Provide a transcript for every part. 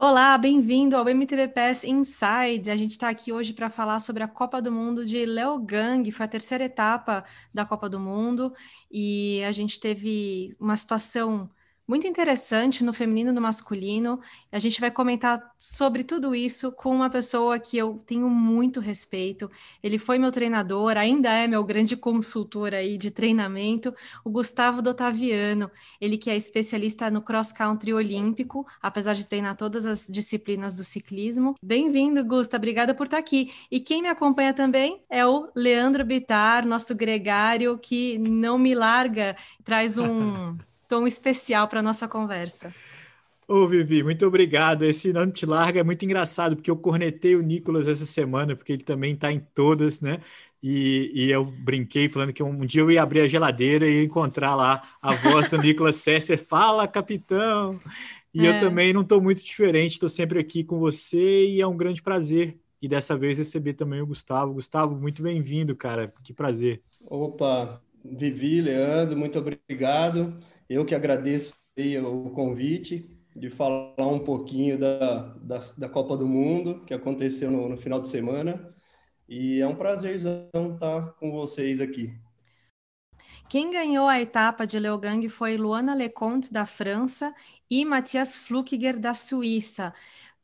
Olá, bem-vindo ao MTV PES Inside. A gente está aqui hoje para falar sobre a Copa do Mundo de Leogang, foi a terceira etapa da Copa do Mundo e a gente teve uma situação muito interessante no feminino e no masculino. A gente vai comentar sobre tudo isso com uma pessoa que eu tenho muito respeito. Ele foi meu treinador, ainda é meu grande consultor aí de treinamento, o Gustavo Dotaviano. Ele que é especialista no cross country olímpico, apesar de treinar todas as disciplinas do ciclismo. Bem-vindo, Gusta. Obrigada por estar aqui. E quem me acompanha também é o Leandro Bitar, nosso gregário que não me larga, traz um tom especial para nossa conversa. Ô, Vivi, muito obrigado. Esse Não Te Larga é muito engraçado, porque eu cornetei o Nicolas essa semana, porque ele também está em todas, né? E, e, eu brinquei falando que um, dia eu ia abrir a geladeira e ia encontrar lá a voz do Nicolas Sesser, fala, capitão! E é. eu também não estou muito diferente, estou sempre aqui com você e é um grande prazer. E dessa vez receber também o Gustavo. Gustavo, muito bem-vindo, cara. Que prazer. Opa, Vivi, Leandro, muito obrigado. Eu que agradeço o convite de falar um pouquinho da, da, da Copa do Mundo que aconteceu no, no, final de semana. E é um prazerzão estar com vocês aqui. Quem ganhou a etapa de Leogang foi Luana Leconte, da França, e Matias Flukiger, da Suíça.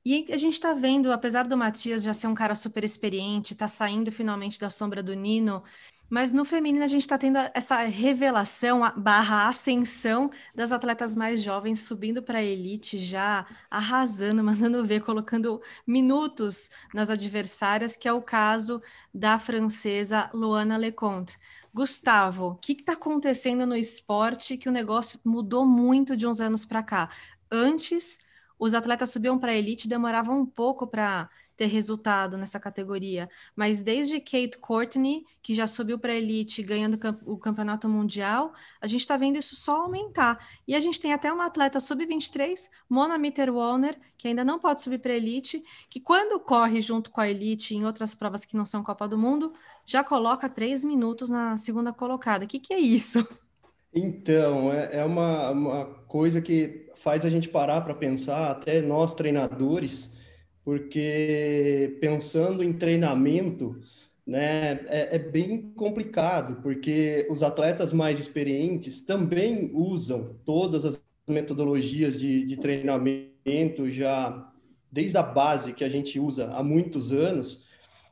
E a gente está vendo, apesar do Matias já ser um cara super experiente, está saindo finalmente da sombra do Nino, mas no feminino a gente está tendo essa revelação barra ascensão das atletas mais jovens subindo para a elite, já arrasando, mandando ver, colocando minutos nas adversárias, que é o caso da francesa Luana Leconte. Gustavo, o que está acontecendo no esporte que o negócio mudou muito de uns anos para cá? Antes, os atletas subiam para a elite, demoravam um pouco para ter resultado nessa categoria. Mas desde Kate Courtney, que já subiu para a elite ganhando o campeonato mundial, a gente está vendo isso só aumentar. E a gente tem até uma atleta sub-23, Mona Mitterwalner, que ainda não pode subir para a elite, que quando corre junto com a elite em outras provas que não são Copa do Mundo, já coloca três minutos na segunda colocada. O que, que é isso? Então, é, é uma, uma coisa que faz a gente parar para pensar, até nós treinadores, porque pensando em treinamento, né, é, é, bem complicado, porque os atletas mais experientes também usam todas as metodologias de, de treinamento já desde a base que a gente usa há muitos anos,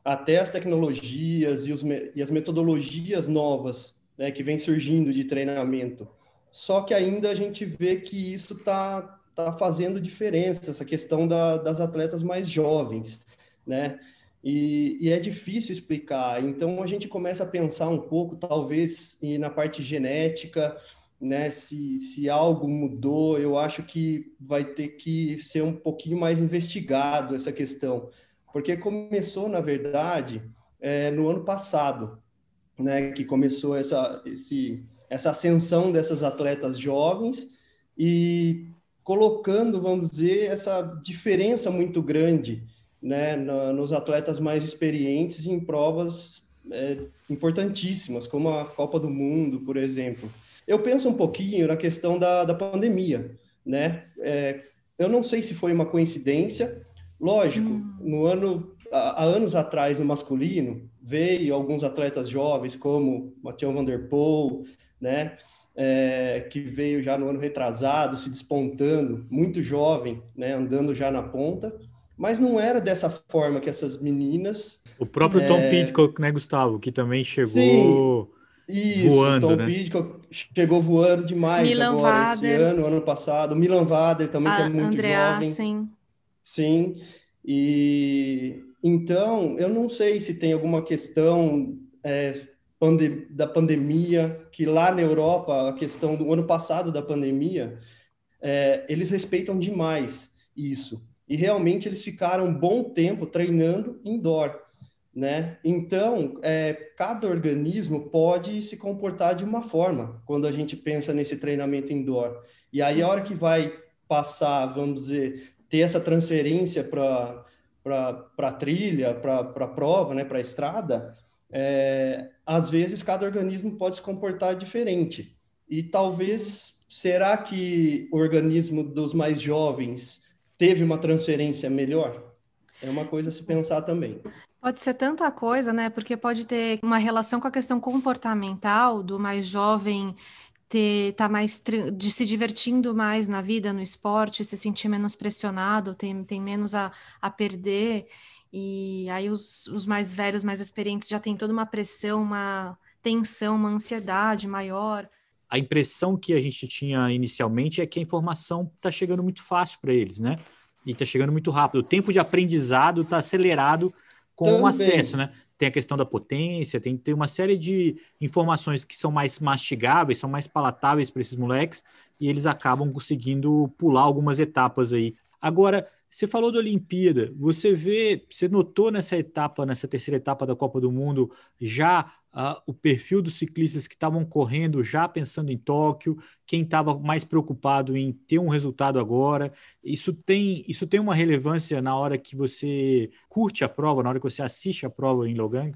até as tecnologias e, os, e as metodologias novas né, que vem surgindo de treinamento. Só que ainda a gente vê que isso está tá fazendo diferença, essa questão da, das atletas mais jovens, né? E, e, é difícil explicar. Então a gente começa a pensar um pouco, talvez, na parte genética, né? Se, se algo mudou, eu acho que vai ter que ser um pouquinho mais investigado essa questão, porque começou, na verdade, é, no ano passado, né? Que começou essa, esse, essa ascensão dessas atletas jovens e colocando, vamos dizer, essa diferença muito grande né, nos atletas mais experientes em provas é, importantíssimas, como a Copa do Mundo, por exemplo. Eu penso um pouquinho na questão da, da pandemia, né? É, eu não sei se foi uma coincidência, lógico, hum. no ano há anos atrás no masculino veio alguns atletas jovens como Mathieu Van Der Poel, né? É, que veio já no ano retrasado, se despontando, muito jovem, né, andando já na ponta, mas não era dessa forma que essas meninas. O próprio é... Tom Pidcock, né, Gustavo, que também chegou Sim, isso, voando, Tom né? Pidcock chegou voando demais Milan agora, Vader. esse ano, ano passado. O Milan Vader também, A que é muito Andrea, jovem. Sim. Sim, e então eu não sei se tem alguma questão é, da pandemia, que lá na Europa, a questão do ano passado da pandemia, é, eles respeitam demais isso. E realmente eles ficaram um bom tempo treinando indoor, né? Então, é, cada organismo pode se comportar de uma forma quando a gente pensa nesse treinamento indoor. E aí, a hora que vai passar, vamos dizer, ter essa transferência para para trilha, para a prova, né, para a estrada, é, às vezes cada organismo pode se comportar diferente. E talvez, Sim. será que o organismo dos mais jovens teve uma transferência melhor? É uma coisa a se pensar também. Pode ser tanta coisa, né? Porque pode ter uma relação com a questão comportamental do mais jovem ter tá mais de se divertindo mais na vida, no esporte, se sentir menos pressionado, tem, tem menos a, a perder. E aí os, os mais velhos, mais experientes já tem toda uma pressão, uma tensão, uma ansiedade maior. A impressão que a gente tinha inicialmente é que a informação está chegando muito fácil para eles, né? E está chegando muito rápido. O tempo de aprendizado está acelerado com Também. o acesso, né? Tem a questão da potência, tem, tem uma série de informações que são mais mastigáveis, são mais palatáveis para esses moleques, e eles acabam conseguindo pular algumas etapas aí. Agora, você falou da Olimpíada, você vê, você notou nessa etapa, nessa terceira etapa da Copa do Mundo, já uh, o perfil dos ciclistas que estavam correndo, já pensando em Tóquio, quem estava mais preocupado em ter um resultado agora. Isso tem, isso tem uma relevância na hora que você curte a prova, na hora que você assiste a prova em Logang?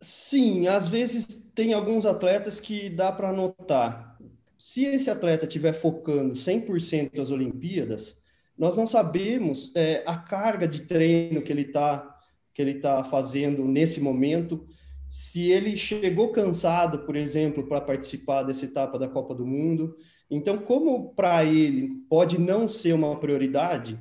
Sim, às vezes tem alguns atletas que dá para notar. Se esse atleta estiver focando 100% as Olimpíadas, nós não sabemos é, a carga de treino que ele está que ele tá fazendo nesse momento, se ele chegou cansado, por exemplo, para participar dessa etapa da Copa do Mundo. Então, como para ele pode não ser uma prioridade,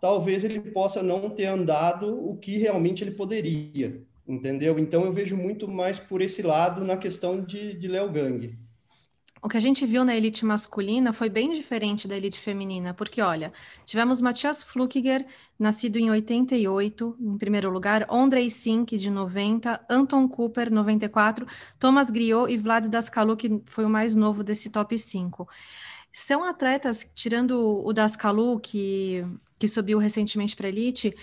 talvez ele possa não ter andado o que realmente ele poderia, entendeu? Então, eu vejo muito mais por esse lado na questão de, de Léo Gang o que a gente viu na elite masculina foi bem diferente da elite feminina, porque, olha, tivemos Matias Flukiger, nascido em 88, em primeiro lugar, Ondrej Sink, de 90, Anton Cooper, 94, Thomas Griot e Vlad Daskalu, que foi o mais novo desse top 5. São atletas, tirando o Daskalu, que, que subiu recentemente para elite,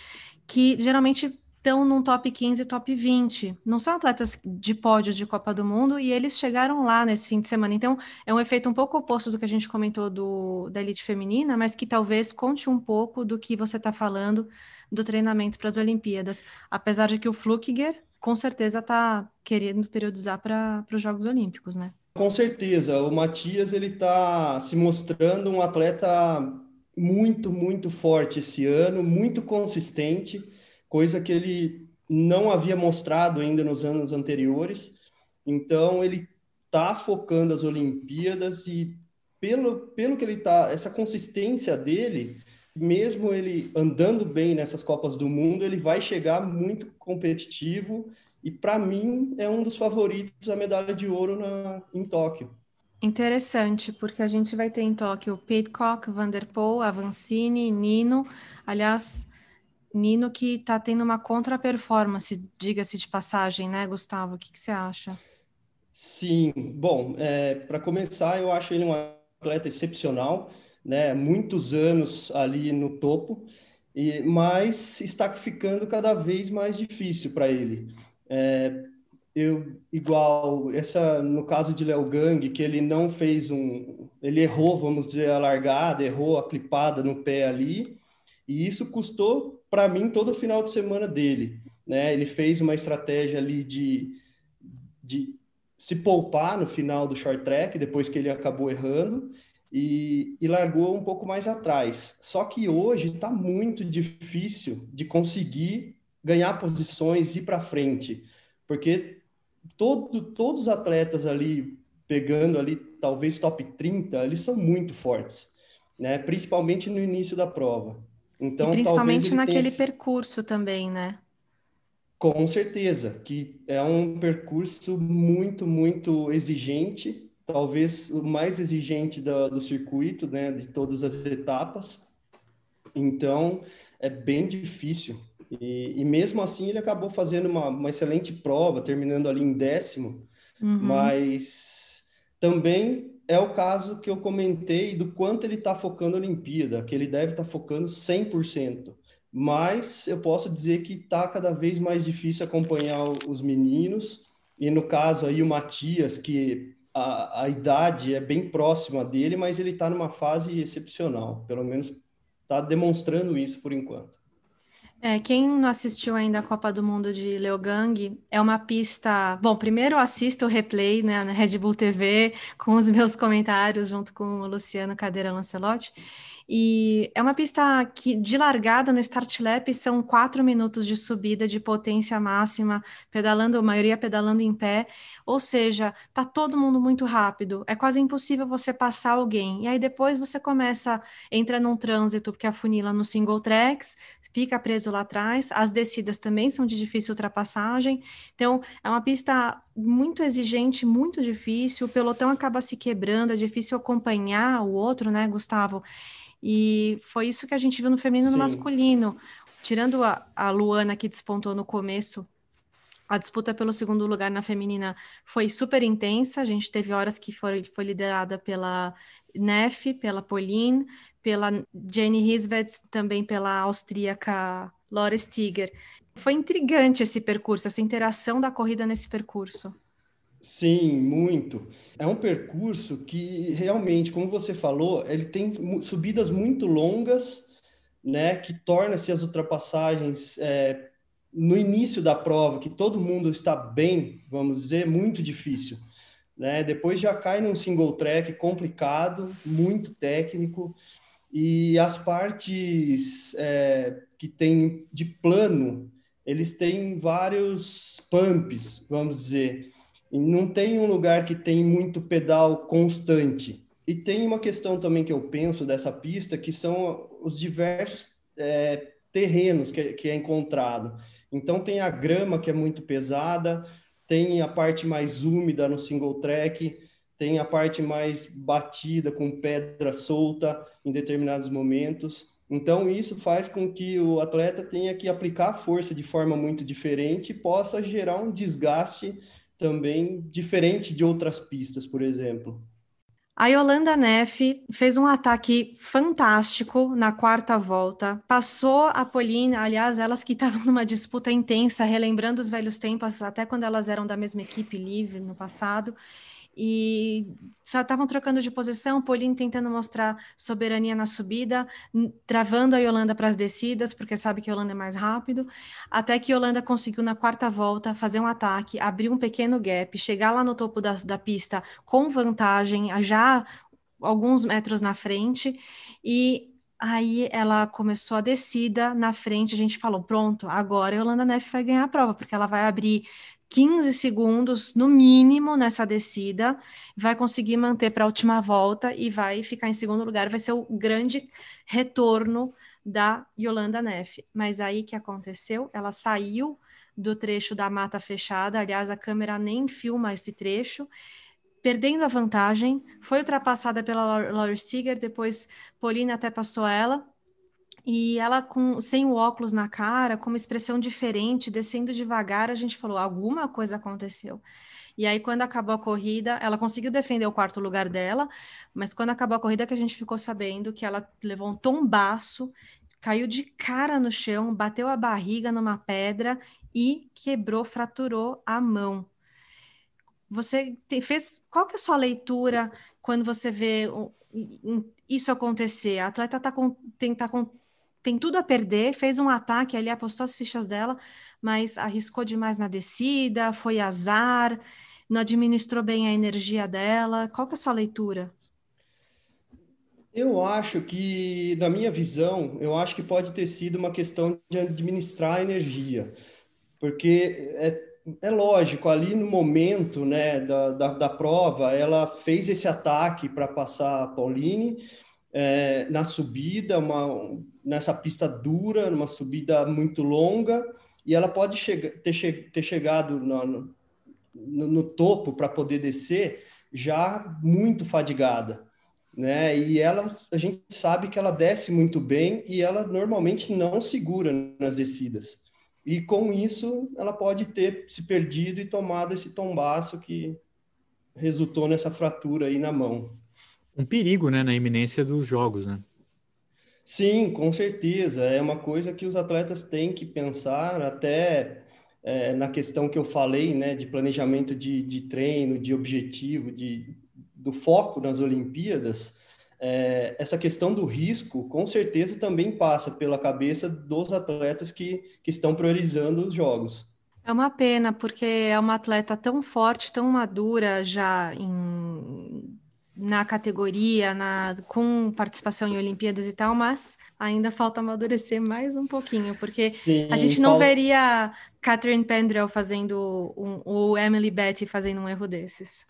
que geralmente estão num top 15, top 20. Não são atletas de pódio de Copa do Mundo e eles chegaram lá nesse fim de semana. Então, é um efeito um pouco oposto do que a gente comentou do, da elite feminina, mas que talvez conte um pouco do que você está falando do treinamento para as Olimpíadas. Apesar de que o Flukiger, com certeza, está querendo periodizar para os Jogos Olímpicos, né? Com certeza. O Matias, ele está se mostrando um atleta muito, muito forte esse ano, muito consistente coisa que ele não havia mostrado ainda nos anos anteriores. Então, ele está focando as Olimpíadas e, pelo, pelo que ele está, essa consistência dele, mesmo ele andando bem nessas Copas do Mundo, ele vai chegar muito competitivo e, para mim, é um dos favoritos à medalha de ouro na, em Tóquio. Interessante, porque a gente vai ter em Tóquio Pitcock, Van der Poel, Avancini, Nino. Aliás, Nino que está tendo uma contra-performance, diga-se de passagem, né, Gustavo? O que, que você acha? Sim, bom, é, para começar, eu acho ele um atleta excepcional, né? Muitos anos ali no topo, e mas está ficando cada vez mais difícil para ele. É, eu igual essa no caso de Léo Gang que ele não fez um ele errou vamos dizer a largada errou a clipada no pé ali e isso custou para mim todo o final de semana dele. Né? Ele fez uma estratégia ali de, de se poupar no final do short track, depois que ele acabou errando, e, e largou um pouco mais atrás. Só que hoje está muito difícil de conseguir ganhar posições e ir para frente, porque todo, todos os atletas ali, pegando ali talvez top 30, eles são muito fortes, né? principalmente no início da prova. Então, e principalmente naquele tenha... percurso também, né? Com certeza, que é um percurso muito, muito exigente, talvez o mais exigente do, do circuito, né, de todas as etapas. Então, é bem difícil. E, e mesmo assim, ele acabou fazendo uma, uma excelente prova, terminando ali em décimo, uhum. mas também é o caso que eu comentei do quanto ele está focando na Olimpíada, que ele deve estar tá focando 100%. Mas eu posso dizer que está cada vez mais difícil acompanhar os meninos. E no caso aí o Matias, que a, a idade é bem próxima dele, mas ele está numa fase excepcional. Pelo menos está demonstrando isso por enquanto. É, quem não assistiu ainda a Copa do Mundo de Leogang, é uma pista. Bom, primeiro assista o replay né, na Red Bull TV, com os meus comentários, junto com o Luciano Cadeira Lancelotti. E é uma pista que de largada no start lap são quatro minutos de subida de potência máxima, pedalando, a maioria pedalando em pé, ou seja, tá todo mundo muito rápido. É quase impossível você passar alguém. E aí depois você começa, entra num trânsito que afunila no single tracks, fica preso lá atrás. As descidas também são de difícil ultrapassagem. Então, é uma pista muito exigente, muito difícil. O pelotão acaba se quebrando, é difícil acompanhar o outro, né, Gustavo? E foi isso que a gente viu no feminino e no masculino. Tirando a, a Luana, que despontou no começo, a disputa pelo segundo lugar na feminina foi super intensa. A gente teve horas que foi, foi liderada pela Neff, pela Pauline, pela Jenny Hisvets, também pela austríaca Laura Stiger. Foi intrigante esse percurso, essa interação da corrida nesse percurso. Sim, muito. É um percurso que realmente, como você falou, ele tem subidas muito longas, né, que torna-se as ultrapassagens é, no início da prova, que todo mundo está bem, vamos dizer, muito difícil. Né? Depois já cai num single track complicado, muito técnico, e as partes é, que tem de plano, eles têm vários pumps, vamos dizer, e não tem um lugar que tem muito pedal constante. E tem uma questão também que eu penso dessa pista, que são os diversos é, terrenos que, que é encontrado. Então tem a grama que é muito pesada, tem a parte mais úmida no single track, tem a parte mais batida com pedra solta em determinados momentos. Então isso faz com que o atleta tenha que aplicar força de forma muito diferente e possa gerar um desgaste também diferente de outras pistas, por exemplo. A Yolanda Neff fez um ataque fantástico na quarta volta, passou a Pauline, aliás, elas que estavam numa disputa intensa, relembrando os velhos tempos, até quando elas eram da mesma equipe livre no passado, e estavam trocando de posição, Pauline tentando mostrar soberania na subida, travando a Yolanda para as descidas, porque sabe que a Yolanda é mais rápido, até que a Yolanda conseguiu na quarta volta fazer um ataque, abrir um pequeno gap, chegar lá no topo da, da pista com vantagem, já alguns metros na frente, e Aí ela começou a descida na frente, a gente falou: pronto, agora a Yolanda Neff vai ganhar a prova, porque ela vai abrir 15 segundos no mínimo nessa descida, vai conseguir manter para a última volta e vai ficar em segundo lugar. Vai ser o grande retorno da Yolanda Neff. Mas aí que aconteceu? Ela saiu do trecho da mata fechada, aliás, a câmera nem filma esse trecho, perdendo a vantagem, foi ultrapassada pela Laura Stiger, depois Paulina até passou ela, e ela com sem o óculos na cara, com uma expressão diferente, descendo devagar, a gente falou, alguma coisa aconteceu. E aí, quando acabou a corrida, ela conseguiu defender o quarto lugar dela, mas quando acabou a corrida que a gente ficou sabendo que ela levou um tombaço, caiu de cara no chão, bateu a barriga numa pedra e quebrou, fraturou a mão. Você tem, fez qual que é a sua leitura quando você vê isso acontecer? A atleta tá com, tá com tem tudo a perder, fez um ataque ali, apostou as fichas dela, mas arriscou demais na descida, foi azar, não administrou bem a energia dela. Qual que é a sua leitura? Eu acho que, na minha visão, eu acho que pode ter sido uma questão de administrar a energia, porque é, é lógico, ali no momento né, da, da, da prova, ela fez esse ataque para passar a Pauline, é, na subida, uma, nessa pista dura, numa subida muito longa, e ela pode ter, che ter chegado no, no, no topo para poder descer já muito fadigada. Né? E ela, a gente sabe que ela desce muito bem e ela normalmente não segura nas descidas. E com isso, ela pode ter se perdido e tomado esse tombaço que resultou nessa fratura aí na mão um perigo, né, na iminência dos jogos, né? Sim, com certeza. É uma coisa que os atletas têm que pensar até é, na questão que eu falei, né, de planejamento de, de treino, de objetivo, de, do foco nas Olimpíadas. É, essa questão do risco, com certeza, também passa pela cabeça dos atletas que, que estão priorizando os jogos. É uma pena, porque é uma atleta tão forte, tão madura já em na categoria, na, com participação em Olimpíadas e tal, mas ainda falta amadurecer mais um pouquinho, porque Sim, a gente não veria Catherine Pendrell fazendo um, ou Emily Betty fazendo um erro desses.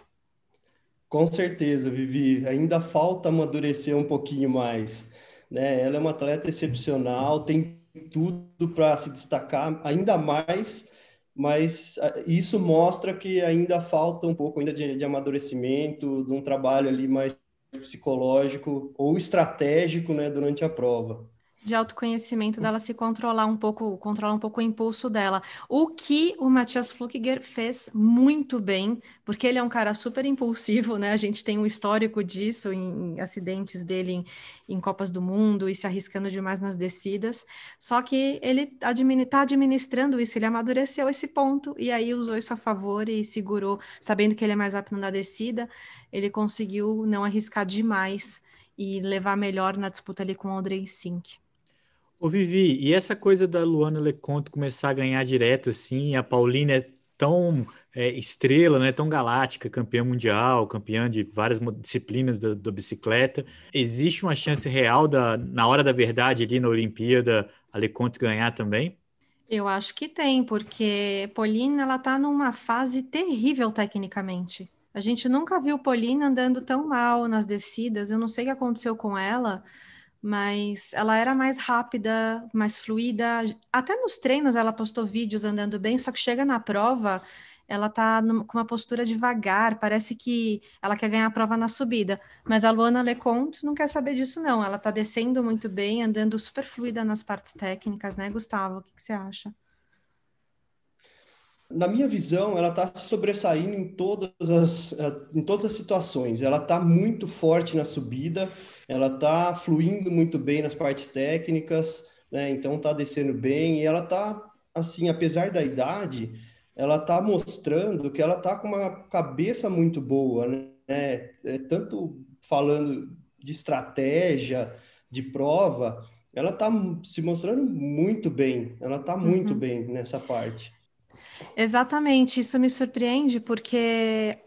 Com certeza, Vivi. Ainda falta amadurecer um pouquinho mais. Né? Ela é uma atleta excepcional, tem tudo para se destacar ainda mais mas ah, isso mostra que ainda falta um pouco ainda de, de amadurecimento, de um trabalho ali mais psicológico ou estratégico, né, durante a prova de autoconhecimento dela se controlar um pouco, controlar um pouco o impulso dela. O que o Matthias Flukiger fez muito bem, porque ele é um cara super impulsivo, né? A gente tem um histórico disso em, em acidentes dele em, em, Copas do Mundo e se arriscando demais nas descidas. Só que ele está admini tá administrando isso, ele amadureceu esse ponto e aí usou isso a favor e segurou, sabendo que ele é mais apto na descida, ele conseguiu não arriscar demais e levar melhor na disputa ali com o Audrey Sink. Ô Vivi, e essa coisa da Luana Leconte começar a ganhar direto assim, a Paulina é tão é, estrela, né, tão galáctica, campeã mundial, campeã de várias disciplinas da, bicicleta. Existe uma chance real da, na hora da verdade ali na Olimpíada a Leconte ganhar também? Eu acho que tem, porque Paulina ela tá numa fase terrível tecnicamente. A gente nunca viu Paulina andando tão mal nas descidas. Eu não sei o que aconteceu com ela mas ela era mais rápida, mais fluida. Até nos treinos ela postou vídeos andando bem, só que chega na prova, ela tá com uma postura devagar, parece que ela quer ganhar a prova na subida. Mas a Luana Leconte não quer saber disso, não. Ela tá descendo muito bem, andando super fluida nas partes técnicas, né, Gustavo? O que, que você acha? Na minha visão, ela está se sobressaindo em todas as, eh, em todas as situações. Ela está muito forte na subida, ela está fluindo muito bem nas partes técnicas, né? então está descendo bem, e ela está, assim, apesar da idade, ela está mostrando que ela está com uma cabeça muito boa, né? É, tanto falando de estratégia, de prova, ela está se mostrando muito bem, ela está muito uhum. bem nessa parte. Exatamente, isso me surpreende porque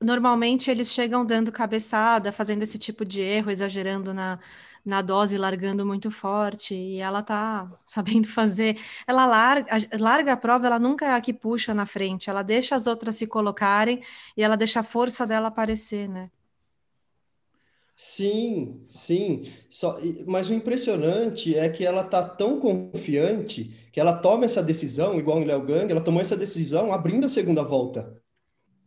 normalmente eles chegam dando cabeçada, fazendo esse tipo de erro, exagerando na, na dose, largando muito forte, e ela tá sabendo fazer. Ela larga, larga a prova, ela nunca é a que puxa na frente, ela deixa as outras se colocarem e ela deixa a força dela aparecer, né? Sim, sim. Só, mas o impressionante é que ela tá tão confiante que ela toma essa decisão, igual o Léo Gang, ela tomou essa decisão abrindo a segunda volta.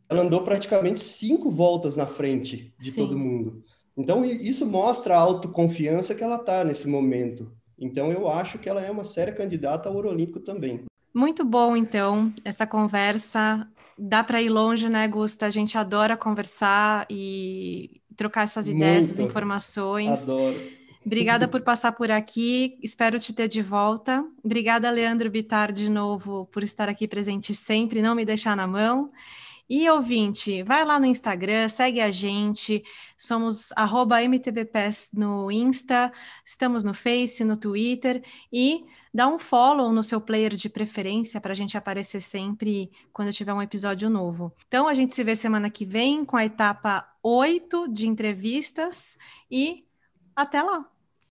Ela andou praticamente cinco voltas na frente de sim. todo mundo. Então, isso mostra a autoconfiança que ela tá nesse momento. Então, eu acho que ela é uma séria candidata ao Ouro Olímpico também. Muito bom, então, essa conversa. Dá para ir longe, né, Gusta? A gente adora conversar e trocar essas ideias, essas informações. Adoro. Obrigada por passar por aqui, espero te ter de volta. Obrigada, Leandro Bitar, de novo, por estar aqui presente sempre, não me deixar na mão. E ouvinte, vai lá no Instagram, segue a gente, somos MTBPS no Insta, estamos no Face, no Twitter e dá um follow no seu player de preferência para a gente aparecer sempre quando tiver um episódio novo. Então a gente se vê semana que vem com a etapa 8 de entrevistas e até lá!